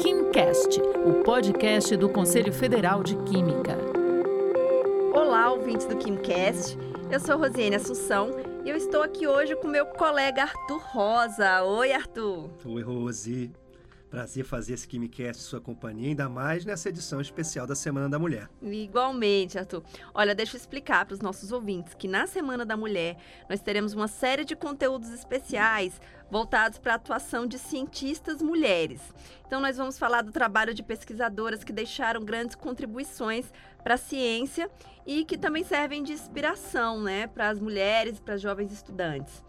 KimCast, o podcast do Conselho Federal de Química. Olá, ouvintes do KimCast. Eu sou Rosiane Assunção e eu estou aqui hoje com meu colega Arthur Rosa. Oi, Arthur. Oi, Rose. Prazer fazer esse KimiCast sua companhia, ainda mais nessa edição especial da Semana da Mulher. Igualmente, Arthur. Olha, deixa eu explicar para os nossos ouvintes que na Semana da Mulher nós teremos uma série de conteúdos especiais voltados para a atuação de cientistas mulheres. Então, nós vamos falar do trabalho de pesquisadoras que deixaram grandes contribuições para a ciência e que também servem de inspiração né, para as mulheres e para as jovens estudantes.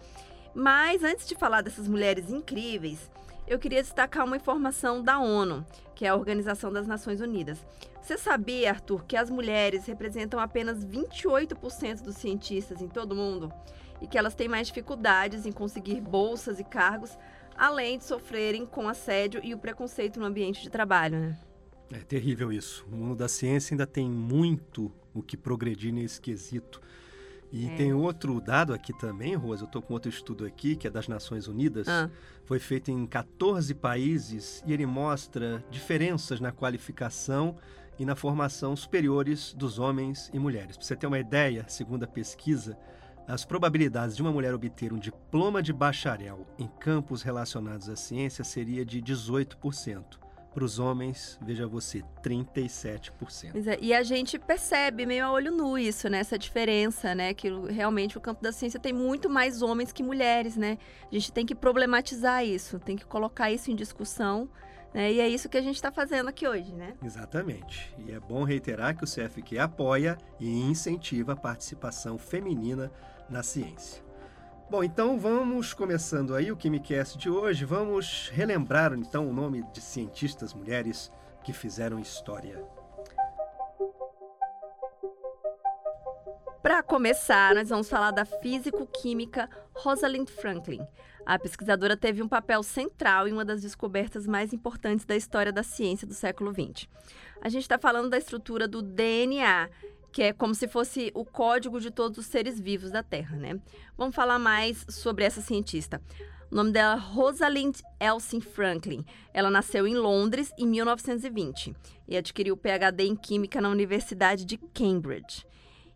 Mas antes de falar dessas mulheres incríveis, eu queria destacar uma informação da ONU, que é a Organização das Nações Unidas. Você sabia, Arthur, que as mulheres representam apenas 28% dos cientistas em todo o mundo e que elas têm mais dificuldades em conseguir bolsas e cargos, além de sofrerem com assédio e o preconceito no ambiente de trabalho, né? É terrível isso. O mundo da ciência ainda tem muito o que progredir nesse quesito. E é. tem outro dado aqui também, Rosa, eu estou com outro estudo aqui, que é das Nações Unidas. Ah. Foi feito em 14 países e ele mostra diferenças na qualificação e na formação superiores dos homens e mulheres. Para você ter uma ideia, segundo a pesquisa, as probabilidades de uma mulher obter um diploma de bacharel em campos relacionados à ciência seria de 18%. Para os homens, veja você, 37%. É, e a gente percebe meio a olho nu isso, né? Essa diferença, né? Que realmente o campo da ciência tem muito mais homens que mulheres, né? A gente tem que problematizar isso, tem que colocar isso em discussão. Né? E é isso que a gente está fazendo aqui hoje, né? Exatamente. E é bom reiterar que o CFQ apoia e incentiva a participação feminina na ciência. Bom, então vamos começando aí o KimiCast de hoje. Vamos relembrar então o nome de cientistas mulheres que fizeram história. Para começar, nós vamos falar da físico-química Rosalind Franklin. A pesquisadora teve um papel central em uma das descobertas mais importantes da história da ciência do século XX. A gente está falando da estrutura do DNA, que é como se fosse o código de todos os seres vivos da Terra, né? Vamos falar mais sobre essa cientista. O nome dela é Rosalind Elsin Franklin. Ela nasceu em Londres em 1920 e adquiriu o PhD em Química na Universidade de Cambridge.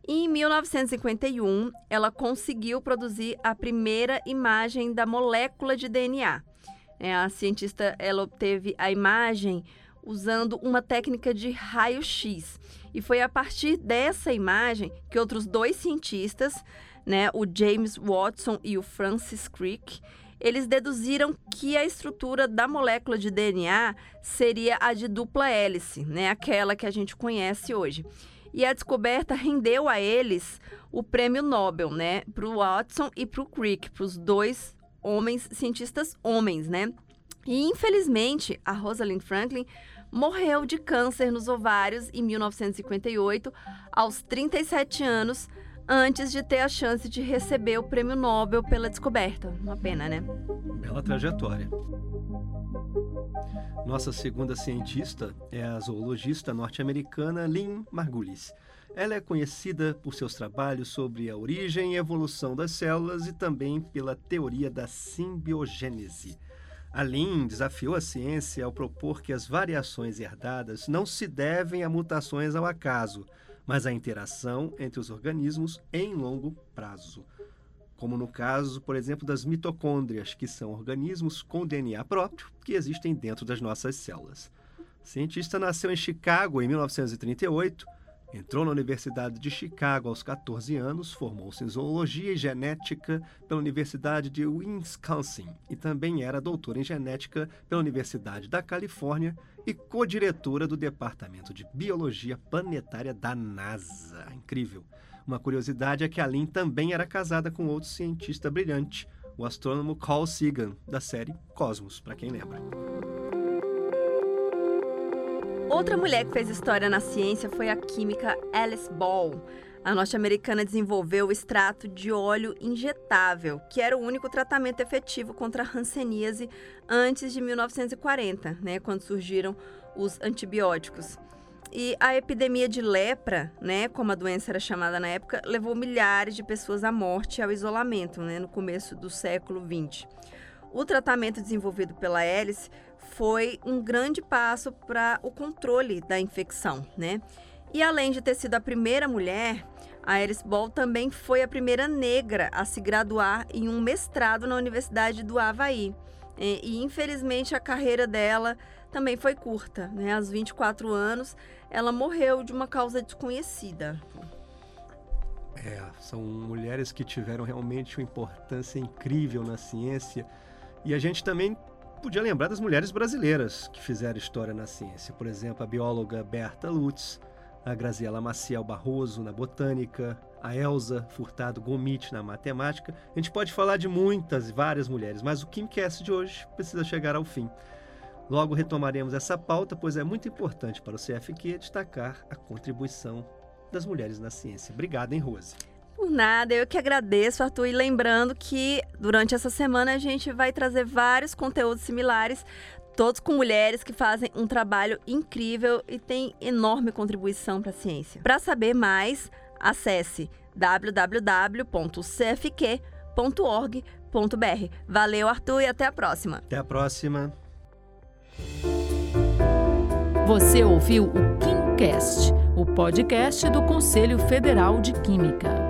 E em 1951, ela conseguiu produzir a primeira imagem da molécula de DNA. É, a cientista ela obteve a imagem usando uma técnica de raio-x. E foi a partir dessa imagem que outros dois cientistas, né, o James Watson e o Francis Crick, eles deduziram que a estrutura da molécula de DNA seria a de dupla hélice, né, aquela que a gente conhece hoje. E a descoberta rendeu a eles o prêmio Nobel, né, para o Watson e para o Crick, para os dois homens cientistas homens, né? E infelizmente a Rosalind Franklin morreu de câncer nos ovários em 1958, aos 37 anos, antes de ter a chance de receber o prêmio Nobel pela descoberta. Uma pena, né? Bela trajetória. Nossa segunda cientista é a zoologista norte-americana Lynn Margulis. Ela é conhecida por seus trabalhos sobre a origem e evolução das células e também pela teoria da simbiogênese. Alin desafiou a ciência ao propor que as variações herdadas não se devem a mutações ao acaso, mas à interação entre os organismos em longo prazo. Como no caso, por exemplo, das mitocôndrias, que são organismos com DNA próprio que existem dentro das nossas células. O cientista nasceu em Chicago em 1938 Entrou na Universidade de Chicago aos 14 anos, formou-se em zoologia e genética pela Universidade de Wisconsin e também era doutora em genética pela Universidade da Califórnia e co-diretora do Departamento de Biologia Planetária da NASA. Incrível! Uma curiosidade é que a Lynn também era casada com outro cientista brilhante, o astrônomo Carl Sagan, da série Cosmos, para quem lembra. Outra mulher que fez história na ciência foi a química Alice Ball. A norte-americana desenvolveu o extrato de óleo injetável, que era o único tratamento efetivo contra a hanseníase antes de 1940, né, quando surgiram os antibióticos. E a epidemia de lepra, né, como a doença era chamada na época, levou milhares de pessoas à morte e ao isolamento, né, no começo do século XX. O tratamento desenvolvido pela Alice foi um grande passo para o controle da infecção, né? E além de ter sido a primeira mulher, a Alice Ball também foi a primeira negra a se graduar em um mestrado na Universidade do Havaí. E, e infelizmente a carreira dela também foi curta, né? Aos 24 anos, ela morreu de uma causa desconhecida. É, são mulheres que tiveram realmente uma importância incrível na ciência. E a gente também podia lembrar das mulheres brasileiras que fizeram história na ciência. Por exemplo, a bióloga Berta Lutz, a Graziela Maciel Barroso na botânica, a Elsa Furtado Gomit na matemática. A gente pode falar de muitas, várias mulheres, mas o Kimcast de hoje precisa chegar ao fim. Logo retomaremos essa pauta, pois é muito importante para o CFQ destacar a contribuição das mulheres na ciência. Obrigado, hein, Rose? Por nada, eu que agradeço, Arthur. E lembrando que durante essa semana a gente vai trazer vários conteúdos similares, todos com mulheres que fazem um trabalho incrível e têm enorme contribuição para a ciência. Para saber mais, acesse www.cfq.org.br. Valeu, Arthur, e até a próxima. Até a próxima. Você ouviu o KimCast, o podcast do Conselho Federal de Química.